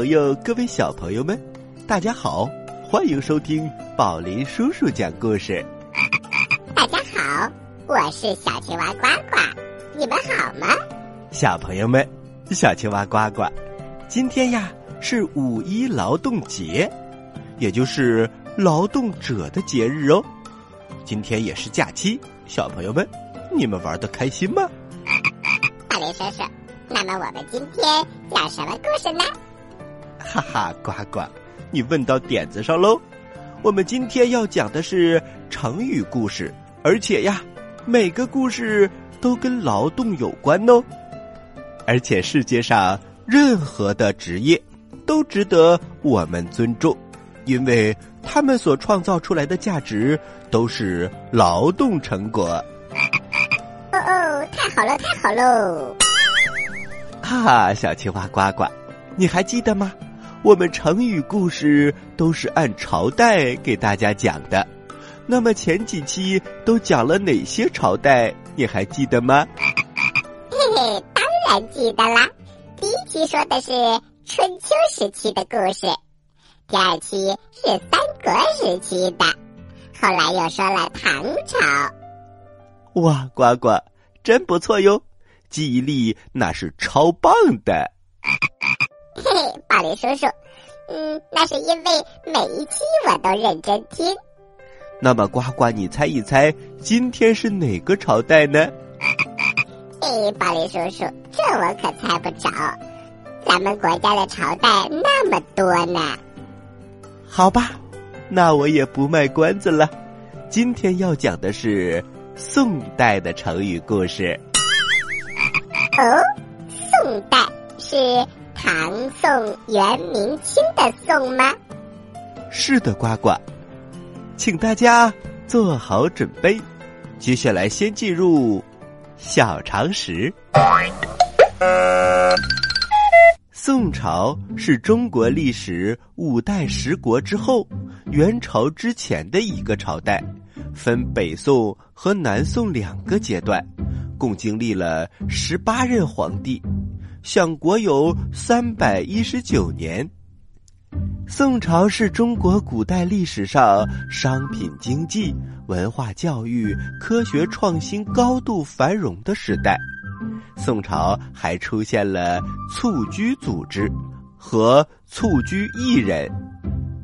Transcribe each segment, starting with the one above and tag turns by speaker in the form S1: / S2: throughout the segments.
S1: 朋友，各位小朋友们，大家好，欢迎收听宝林叔叔讲故事。
S2: 大家好，我是小青蛙呱呱，你们好吗？
S1: 小朋友们，小青蛙呱呱，今天呀是五一劳动节，也就是劳动者的节日哦。今天也是假期，小朋友们，你们玩的开心吗？
S2: 大林叔叔，那么我们今天讲什么故事呢？
S1: 哈哈，呱呱，你问到点子上喽！我们今天要讲的是成语故事，而且呀，每个故事都跟劳动有关哦。而且世界上任何的职业都值得我们尊重，因为他们所创造出来的价值都是劳动成果。
S2: 哦哦，太好了，太好喽！
S1: 哈哈，小青蛙呱呱，你还记得吗？我们成语故事都是按朝代给大家讲的。那么前几期都讲了哪些朝代？你还记得吗？
S2: 嘿嘿，当然记得啦。第一期说的是春秋时期的故事，第二期是三国时期的，后来又说了唐朝。
S1: 哇，呱呱，真不错哟！记忆力那是超棒的。
S2: 嘿嘿，宝林叔叔，嗯，那是因为每一期我都认真听。
S1: 那么，呱呱，你猜一猜，今天是哪个朝代呢？
S2: 嘿，宝林叔叔，这我可猜不着。咱们国家的朝代那么多呢。
S1: 好吧，那我也不卖关子了。今天要讲的是宋代的成语故事。
S2: 哦，宋代是唐宋元明清的宋吗？
S1: 是的，呱呱，请大家做好准备。接下来先进入小常识。宋朝是中国历史五代十国之后，元朝之前的一个朝代，分北宋和南宋两个阶段，共经历了十八任皇帝，享国有三百一十九年。宋朝是中国古代历史上商品经济、文化教育、科学创新高度繁荣的时代。宋朝还出现了蹴鞠组织和蹴鞠艺人。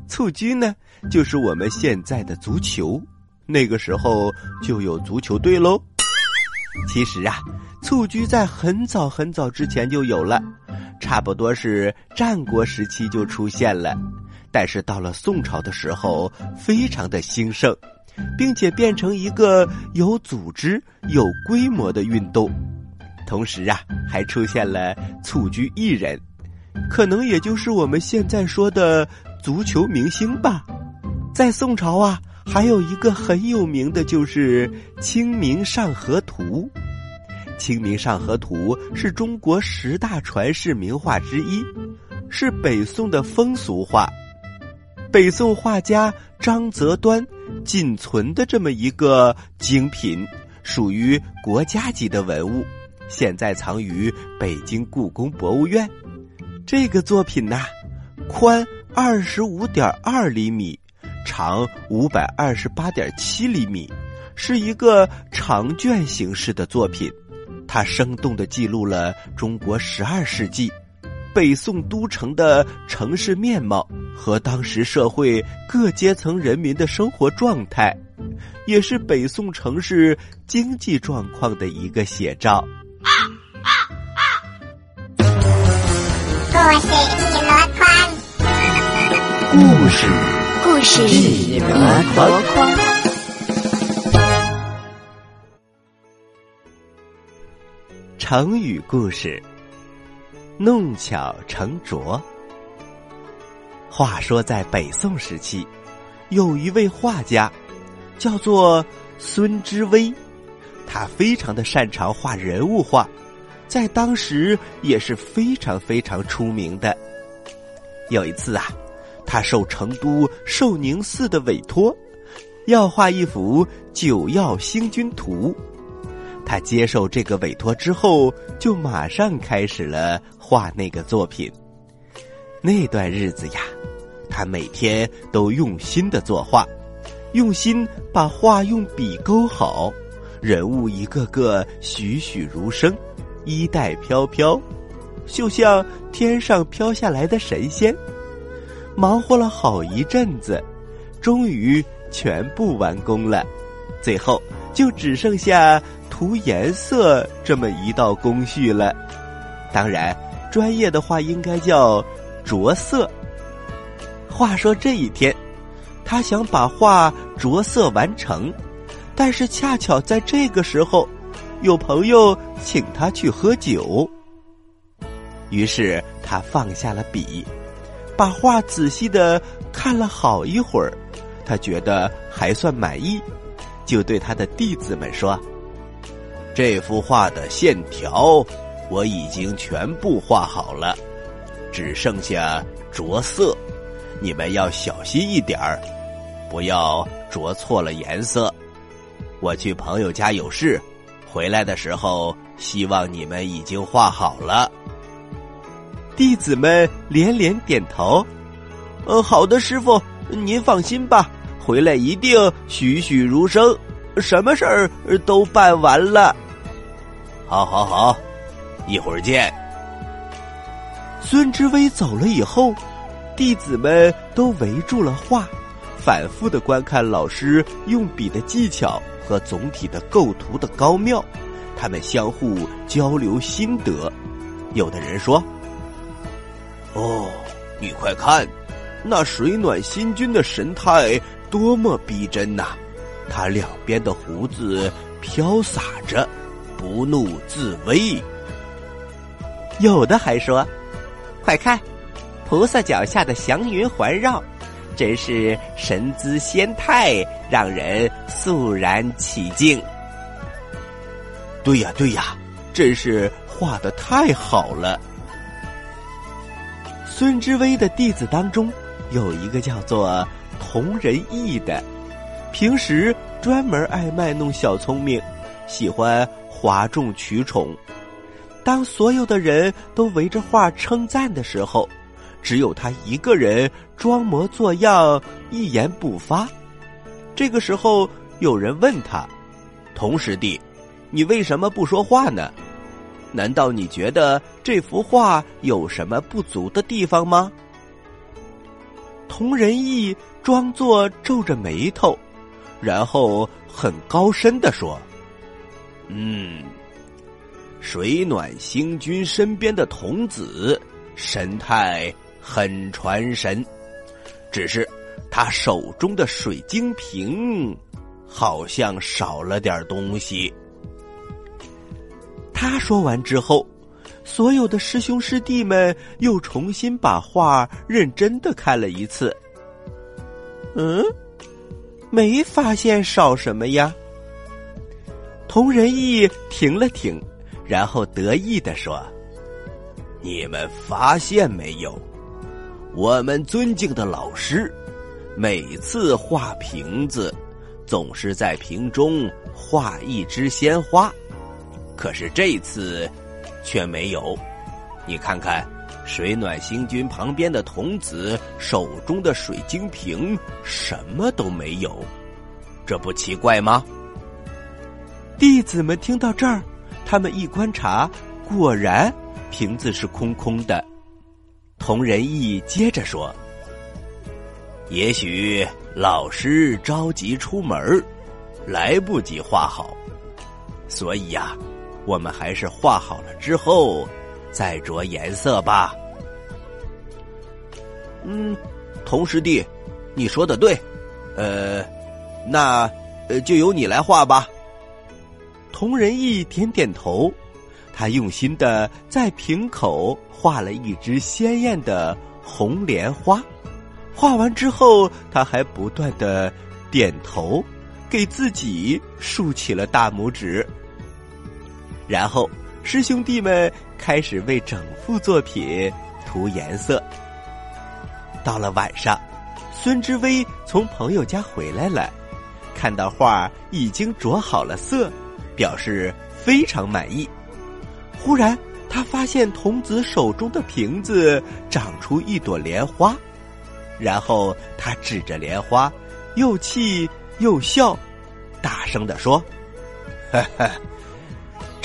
S1: 蹴鞠呢，就是我们现在的足球。那个时候就有足球队喽。其实啊，蹴鞠在很早很早之前就有了，差不多是战国时期就出现了。但是到了宋朝的时候，非常的兴盛，并且变成一个有组织、有规模的运动。同时啊，还出现了蹴鞠艺人，可能也就是我们现在说的足球明星吧。在宋朝啊，还有一个很有名的就是《清明上河图》。《清明上河图》是中国十大传世名画之一，是北宋的风俗画。北宋画家张择端仅存的这么一个精品，属于国家级的文物。现在藏于北京故宫博物院。这个作品呐，宽二十五点二厘米，长五百二十八点七厘米，是一个长卷形式的作品。它生动的记录了中国十二世纪北宋都城的城市面貌和当时社会各阶层人民的生活状态，也是北宋城市经济状况的一个写照。
S2: 故事一箩筐，
S1: 故事，
S3: 故事
S1: 一箩筐。成语故事，弄巧成拙。话说，在北宋时期，有一位画家，叫做孙知微，他非常的擅长画人物画。在当时也是非常非常出名的。有一次啊，他受成都寿宁寺的委托，要画一幅《九曜星君图》。他接受这个委托之后，就马上开始了画那个作品。那段日子呀，他每天都用心的作画，用心把画用笔勾好，人物一个个栩栩如生，衣带飘飘，就像天上飘下来的神仙。忙活了好一阵子，终于全部完工了。最后就只剩下。涂颜色这么一道工序了，当然，专业的话应该叫着色。话说这一天，他想把画着色完成，但是恰巧在这个时候，有朋友请他去喝酒。于是他放下了笔，把画仔细的看了好一会儿，他觉得还算满意，就对他的弟子们说。这幅画的线条我已经全部画好了，只剩下着色，你们要小心一点儿，不要着错了颜色。我去朋友家有事，回来的时候希望你们已经画好了。弟子们连连点头：“呃，好的，师傅，您放心吧，回来一定栩栩如生，什么事儿都办完了。”好，好，好，一会儿见。孙之威走了以后，弟子们都围住了画，反复的观看老师用笔的技巧和总体的构图的高妙。他们相互交流心得。有的人说：“哦，你快看，那水暖星君的神态多么逼真呐！他两边的胡子飘洒着。”不怒自威。有的还说：“快看，菩萨脚下的祥云环绕，真是神姿仙态，让人肃然起敬。”对呀，对呀，真是画的太好了。孙知微的弟子当中，有一个叫做童仁义的，平时专门爱卖弄小聪明，喜欢。哗众取宠，当所有的人都围着画称赞的时候，只有他一个人装模作样，一言不发。这个时候，有人问他：“童师弟，你为什么不说话呢？难道你觉得这幅画有什么不足的地方吗？”童仁义装作皱着眉头，然后很高深的说。嗯，水暖星君身边的童子神态很传神，只是他手中的水晶瓶好像少了点东西。他说完之后，所有的师兄师弟们又重新把画认真的看了一次。嗯，没发现少什么呀？童仁义停了停，然后得意的说：“你们发现没有？我们尊敬的老师，每次画瓶子，总是在瓶中画一只鲜花，可是这次却没有。你看看，水暖星君旁边的童子手中的水晶瓶，什么都没有，这不奇怪吗？”弟子们听到这儿，他们一观察，果然瓶子是空空的。童仁义接着说：“也许老师着急出门，来不及画好，所以呀，我们还是画好了之后再着颜色吧。”嗯，童师弟，你说的对，呃，那呃就由你来画吧。同仁义点点头，他用心的在瓶口画了一只鲜艳的红莲花。画完之后，他还不断的点头，给自己竖起了大拇指。然后，师兄弟们开始为整幅作品涂颜色。到了晚上，孙知微从朋友家回来了，看到画已经着好了色。表示非常满意。忽然，他发现童子手中的瓶子长出一朵莲花，然后他指着莲花，又气又笑，大声的说：“哈哈，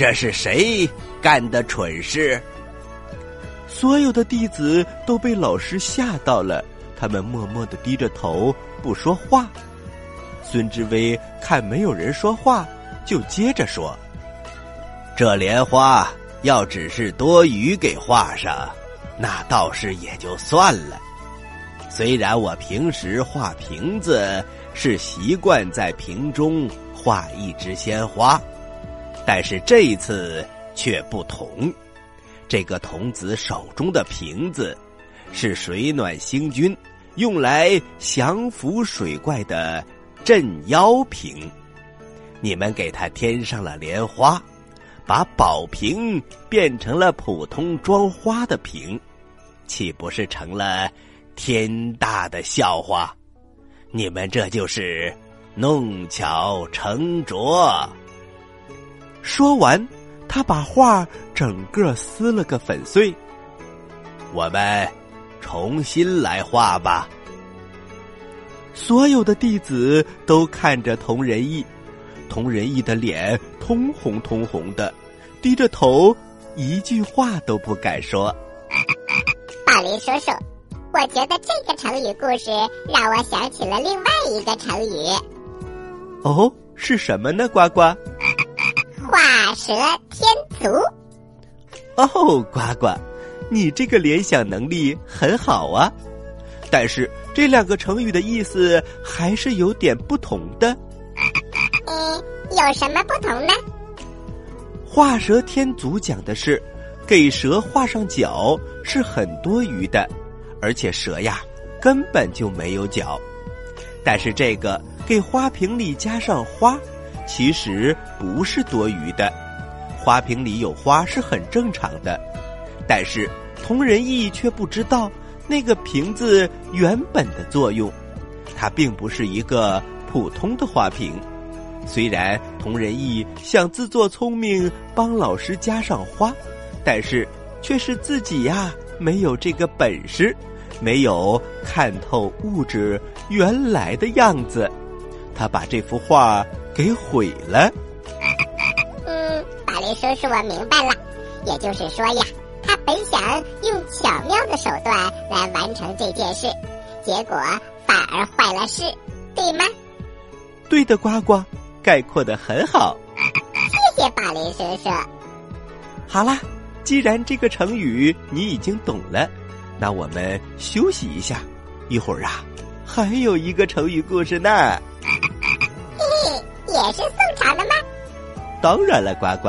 S1: 这是谁干的蠢事？”所有的弟子都被老师吓到了，他们默默的低着头不说话。孙志威看没有人说话，就接着说：“这莲花要只是多余给画上，那倒是也就算了。虽然我平时画瓶子是习惯在瓶中画一枝鲜花，但是这一次却不同。这个童子手中的瓶子，是水暖星君用来降服水怪的。”镇妖瓶，你们给它添上了莲花，把宝瓶变成了普通装花的瓶，岂不是成了天大的笑话？你们这就是弄巧成拙。说完，他把画整个撕了个粉碎。我们重新来画吧。所有的弟子都看着童仁义，童仁义的脸通红通红的，低着头，一句话都不敢说。
S2: 宝林叔叔，我觉得这个成语故事让我想起了另外一个成语。
S1: 哦，是什么呢？呱呱，
S2: 画蛇添足。
S1: 哦，呱呱，你这个联想能力很好啊，但是。这两个成语的意思还是有点不同的。
S2: 嗯，有什么不同呢？
S1: 画蛇添足讲的是，给蛇画上脚是很多余的，而且蛇呀根本就没有脚。但是这个给花瓶里加上花，其实不是多余的。花瓶里有花是很正常的，但是同仁义却不知道。那个瓶子原本的作用，它并不是一个普通的花瓶。虽然同仁义想自作聪明帮老师加上花，但是却是自己呀没有这个本事，没有看透物质原来的样子，他把这幅画给毁了。
S2: 叔叔，我明白了，也就是说呀。他本想用巧妙的手段来完成这件事，结果反而坏了事，对吗？
S1: 对的，呱呱，概括的很好。
S2: 谢谢宝林叔叔。
S1: 好啦，既然这个成语你已经懂了，那我们休息一下，一会儿啊，还有一个成语故事呢。
S2: 嘿嘿，也是宋朝的吗？
S1: 当然了，呱呱，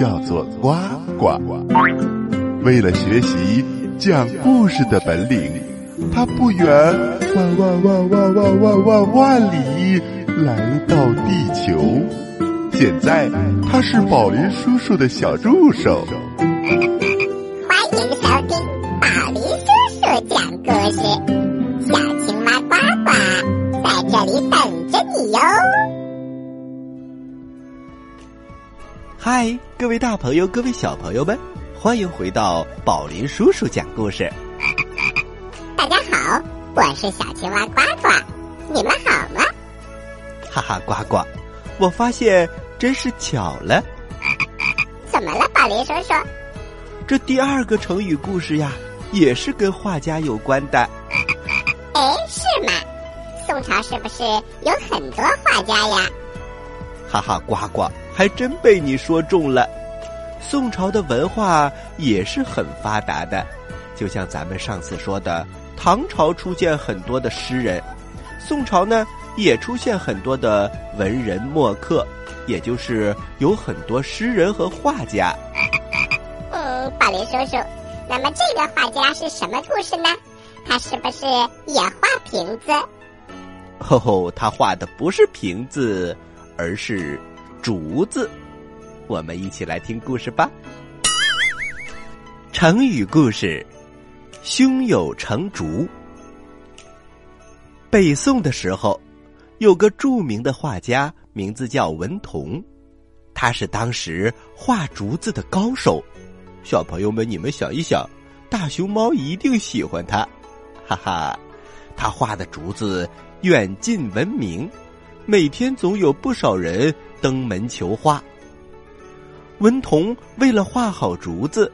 S3: 叫做呱呱。为了学习。讲故事的本领，他不远万万万万万万万万里来到地球。现在他是宝林叔叔的小助手。
S2: 欢迎收听宝林叔叔讲故事，小青蛙呱呱在这里等着你哟。
S1: 嗨，各位大朋友，各位小朋友们。欢迎回到宝林叔叔讲故事。
S2: 大家好，我是小青蛙呱呱，你们好吗？
S1: 哈哈，呱呱，我发现真是巧了。
S2: 怎么了，宝林叔叔？
S1: 这第二个成语故事呀，也是跟画家有关的。
S2: 哎，是吗？宋朝是不是有很多画家呀？
S1: 哈哈，呱呱，还真被你说中了。宋朝的文化也是很发达的，就像咱们上次说的，唐朝出现很多的诗人，宋朝呢也出现很多的文人墨客，也就是有很多诗人和画家。
S2: 嗯，宝林叔叔，那么这个画家是什么故事呢？他是不是也画瓶子？
S1: 吼 吼，他画的不是瓶子，而是竹子。我们一起来听故事吧。成语故事：胸有成竹。北宋的时候，有个著名的画家，名字叫文同，他是当时画竹子的高手。小朋友们，你们想一想，大熊猫一定喜欢他，哈哈！他画的竹子远近闻名，每天总有不少人登门求画。文同为了画好竹子，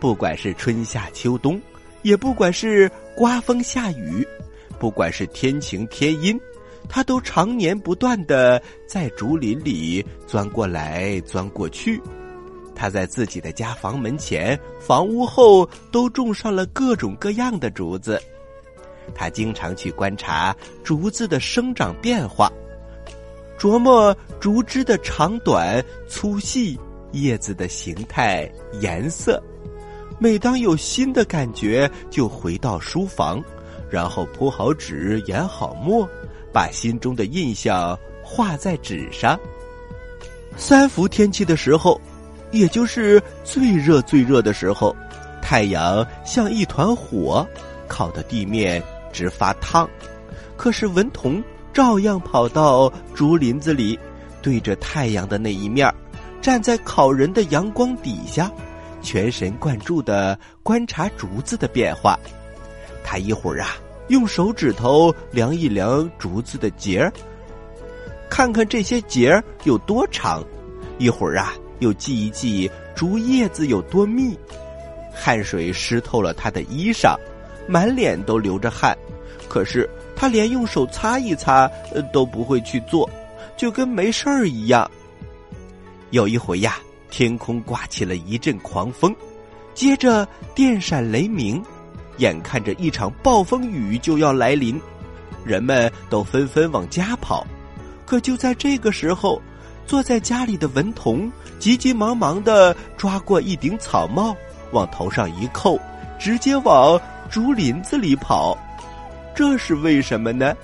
S1: 不管是春夏秋冬，也不管是刮风下雨。不管是天晴天阴，他都常年不断的在竹林里钻过来钻过去。他在自己的家房门前、房屋后都种上了各种各样的竹子。他经常去观察竹子的生长变化，琢磨竹枝的长短、粗细、叶子的形态、颜色。每当有新的感觉，就回到书房。然后铺好纸，研好墨，把心中的印象画在纸上。三伏天气的时候，也就是最热最热的时候，太阳像一团火，烤的地面直发烫。可是文同照样跑到竹林子里，对着太阳的那一面，站在烤人的阳光底下，全神贯注的观察竹子的变化。他一会儿啊，用手指头量一量竹子的节儿，看看这些节儿有多长；一会儿啊，又记一记竹叶子有多密。汗水湿透了他的衣裳，满脸都流着汗。可是他连用手擦一擦都不会去做，就跟没事儿一样。有一回呀，天空刮起了一阵狂风，接着电闪雷鸣。眼看着一场暴风雨就要来临，人们都纷纷往家跑。可就在这个时候，坐在家里的文童急急忙忙的抓过一顶草帽，往头上一扣，直接往竹林子里跑。这是为什么呢？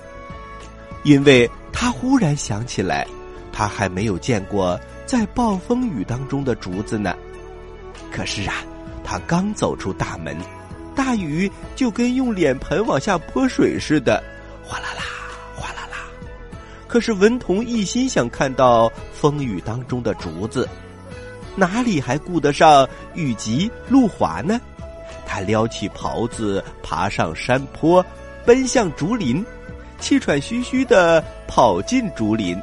S1: 因为他忽然想起来，他还没有见过在暴风雨当中的竹子呢。可是啊，他刚走出大门。大雨就跟用脸盆往下泼水似的，哗啦啦，哗啦啦。可是文童一心想看到风雨当中的竹子，哪里还顾得上雨急路滑呢？他撩起袍子，爬上山坡，奔向竹林，气喘吁吁的跑进竹林。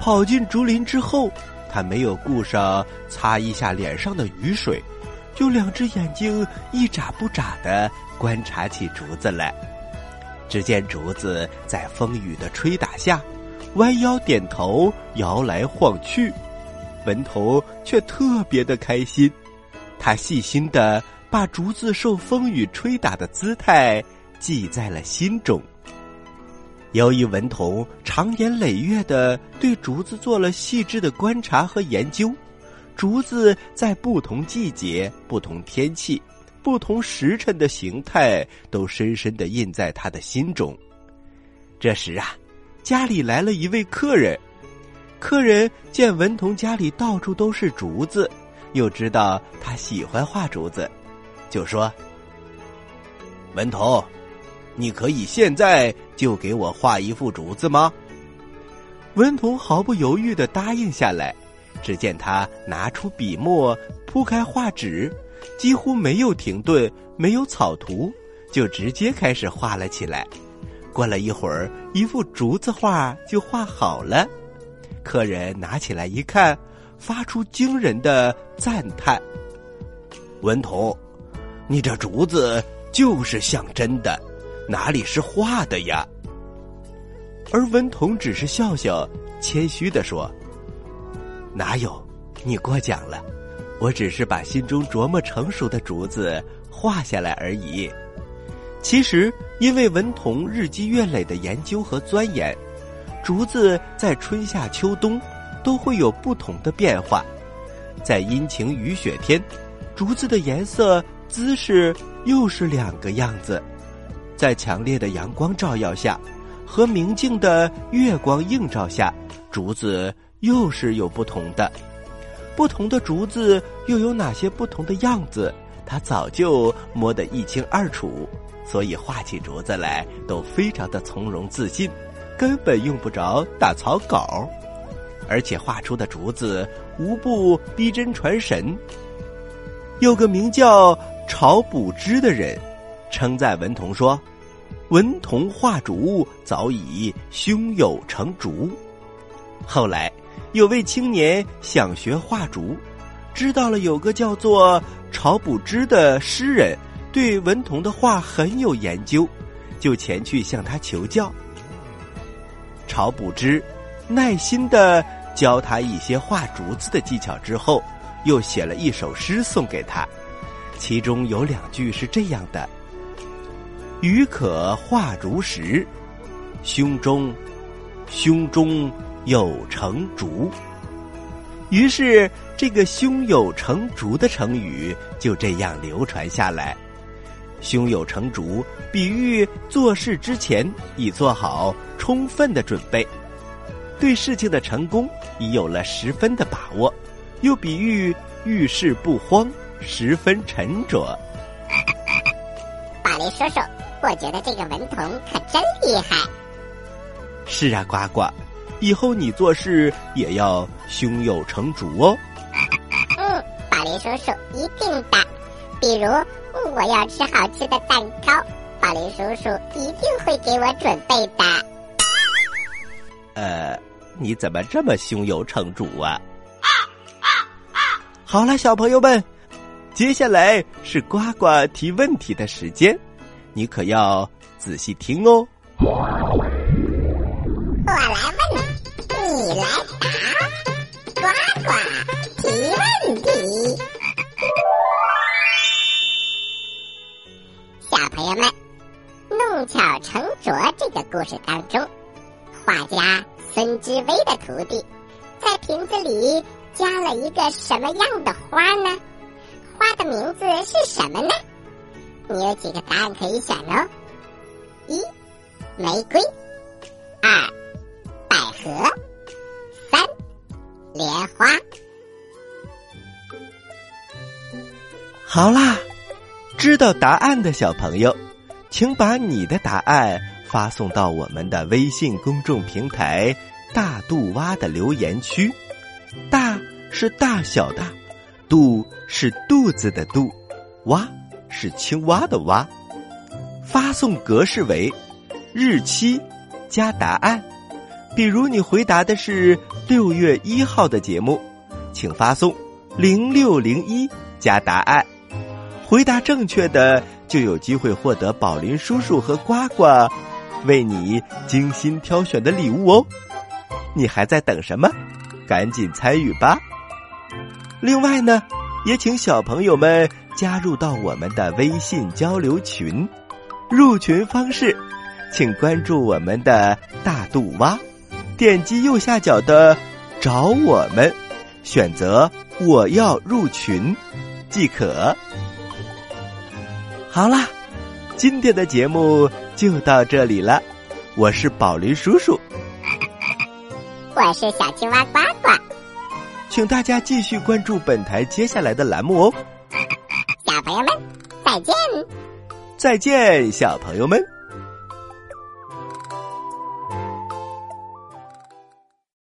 S1: 跑进竹林之后，他没有顾上擦一下脸上的雨水。就两只眼睛一眨不眨的观察起竹子来，只见竹子在风雨的吹打下，弯腰点头，摇来晃去。文头却特别的开心，他细心的把竹子受风雨吹打的姿态记在了心中。由于文童长年累月的对竹子做了细致的观察和研究。竹子在不同季节、不同天气、不同时辰的形态，都深深的印在他的心中。这时啊，家里来了一位客人。客人见文童家里到处都是竹子，又知道他喜欢画竹子，就说：“文童，你可以现在就给我画一幅竹子吗？”文童毫不犹豫的答应下来。只见他拿出笔墨，铺开画纸，几乎没有停顿，没有草图，就直接开始画了起来。过了一会儿，一幅竹子画就画好了。客人拿起来一看，发出惊人的赞叹：“文童，你这竹子就是像真的，哪里是画的呀？”而文童只是笑笑，谦虚的说。哪有？你过奖了，我只是把心中琢磨成熟的竹子画下来而已。其实，因为文童日积月累的研究和钻研，竹子在春夏秋冬都会有不同的变化。在阴晴雨雪天，竹子的颜色、姿势又是两个样子；在强烈的阳光照耀下，和明净的月光映照下，竹子又是有不同的。不同的竹子又有哪些不同的样子？他早就摸得一清二楚，所以画起竹子来都非常的从容自信，根本用不着打草稿。而且画出的竹子无不逼真传神。有个名叫晁补之的人，称赞文同说：“文同画竹早已胸有成竹。”后来有位青年想学画竹，知道了有个叫做晁补之的诗人对文同的画很有研究，就前去向他求教。晁补之耐心的。教他一些画竹子的技巧之后，又写了一首诗送给他，其中有两句是这样的：“予可画竹时，胸中胸中有成竹。”于是，这个“胸有成竹”的成语就这样流传下来。胸有成竹，比喻做事之前已做好充分的准备。对事情的成功已有了十分的把握，又比喻遇事不慌，十分沉着。
S2: 宝林叔叔，我觉得这个文童可真厉害。
S1: 是啊，呱呱，以后你做事也要胸有成竹哦。
S2: 嗯，宝林叔叔一定的。比如我要吃好吃的蛋糕，宝林叔叔一定会给我准备的。
S1: 呃。你怎么这么胸有成竹啊？好了，小朋友们，接下来是呱呱提问题的时间，你可要仔细听哦。
S2: 我来问，你来答，呱呱提问题。小朋友们，《弄巧成拙》这个故事当中，画家。孙知微的徒弟在瓶子里加了一个什么样的花呢？花的名字是什么呢？你有几个答案可以选哦？一、玫瑰；二、百合；三、莲花。
S1: 好啦，知道答案的小朋友，请把你的答案。发送到我们的微信公众平台“大肚蛙”的留言区，大是大小的，肚是肚子的肚，蛙是青蛙的蛙。发送格式为日期加答案，比如你回答的是六月一号的节目，请发送零六零一加答案。回答正确的就有机会获得宝林叔叔和呱呱。为你精心挑选的礼物哦，你还在等什么？赶紧参与吧！另外呢，也请小朋友们加入到我们的微信交流群。入群方式，请关注我们的大肚蛙，点击右下角的“找我们”，选择“我要入群”即可。好啦，今天的节目。就到这里了，我是宝林叔叔，
S2: 我是小青蛙呱呱，
S1: 请大家继续关注本台接下来的栏目哦。
S2: 再见！
S1: 再见，小朋友们。